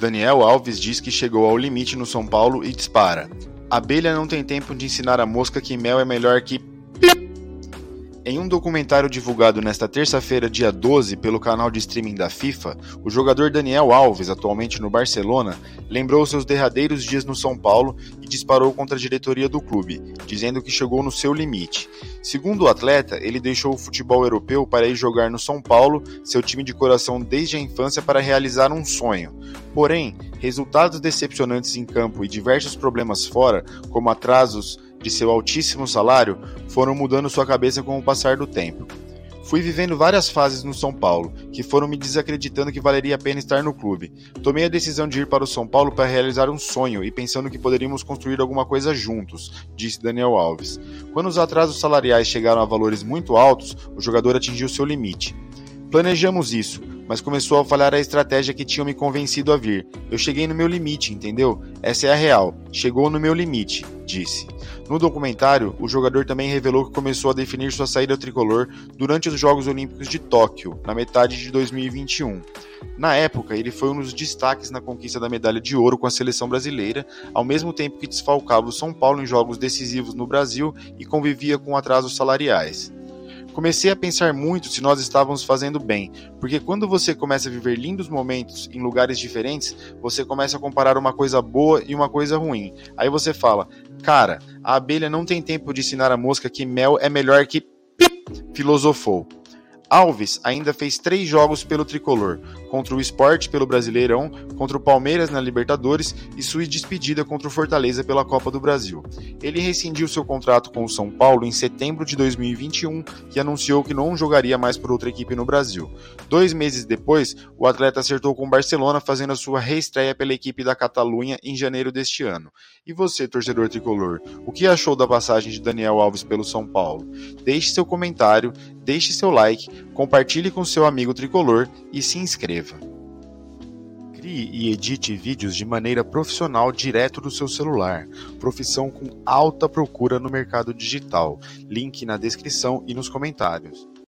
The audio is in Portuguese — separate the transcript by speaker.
Speaker 1: Daniel Alves diz que chegou ao limite no São Paulo e dispara. Abelha não tem tempo de ensinar a mosca que mel é melhor que em um documentário divulgado nesta terça-feira, dia 12, pelo canal de streaming da FIFA, o jogador Daniel Alves, atualmente no Barcelona, lembrou seus derradeiros dias no São Paulo e disparou contra a diretoria do clube, dizendo que chegou no seu limite. Segundo o atleta, ele deixou o futebol europeu para ir jogar no São Paulo, seu time de coração desde a infância, para realizar um sonho. Porém, resultados decepcionantes em campo e diversos problemas fora, como atrasos de seu altíssimo salário foram mudando sua cabeça com o passar do tempo. Fui vivendo várias fases no São Paulo, que foram me desacreditando que valeria a pena estar no clube. Tomei a decisão de ir para o São Paulo para realizar um sonho e pensando que poderíamos construir alguma coisa juntos, disse Daniel Alves. Quando os atrasos salariais chegaram a valores muito altos, o jogador atingiu seu limite. Planejamos isso, mas começou a falhar a estratégia que tinham me convencido a vir. Eu cheguei no meu limite, entendeu? Essa é a real. Chegou no meu limite, disse. No documentário, o jogador também revelou que começou a definir sua saída tricolor durante os Jogos Olímpicos de Tóquio, na metade de 2021. Na época, ele foi um dos destaques na conquista da medalha de ouro com a seleção brasileira, ao mesmo tempo que desfalcava o São Paulo em jogos decisivos no Brasil e convivia com atrasos salariais. Comecei a pensar muito se nós estávamos fazendo bem, porque quando você começa a viver lindos momentos em lugares diferentes, você começa a comparar uma coisa boa e uma coisa ruim. Aí você fala, cara, a abelha não tem tempo de ensinar a mosca que mel é melhor que. Pip, filosofou. Alves ainda fez três jogos pelo tricolor, contra o Sport pelo Brasileirão, contra o Palmeiras na Libertadores e sua despedida contra o Fortaleza pela Copa do Brasil. Ele rescindiu seu contrato com o São Paulo em setembro de 2021 e anunciou que não jogaria mais por outra equipe no Brasil. Dois meses depois, o atleta acertou com o Barcelona, fazendo a sua reestreia pela equipe da Catalunha em janeiro deste ano. E você, torcedor tricolor, o que achou da passagem de Daniel Alves pelo São Paulo? Deixe seu comentário, deixe seu like, compartilhe com seu amigo tricolor e se inscreva. Crie e edite vídeos de maneira profissional direto do seu celular. Profissão com alta procura no mercado digital. Link na descrição e nos comentários.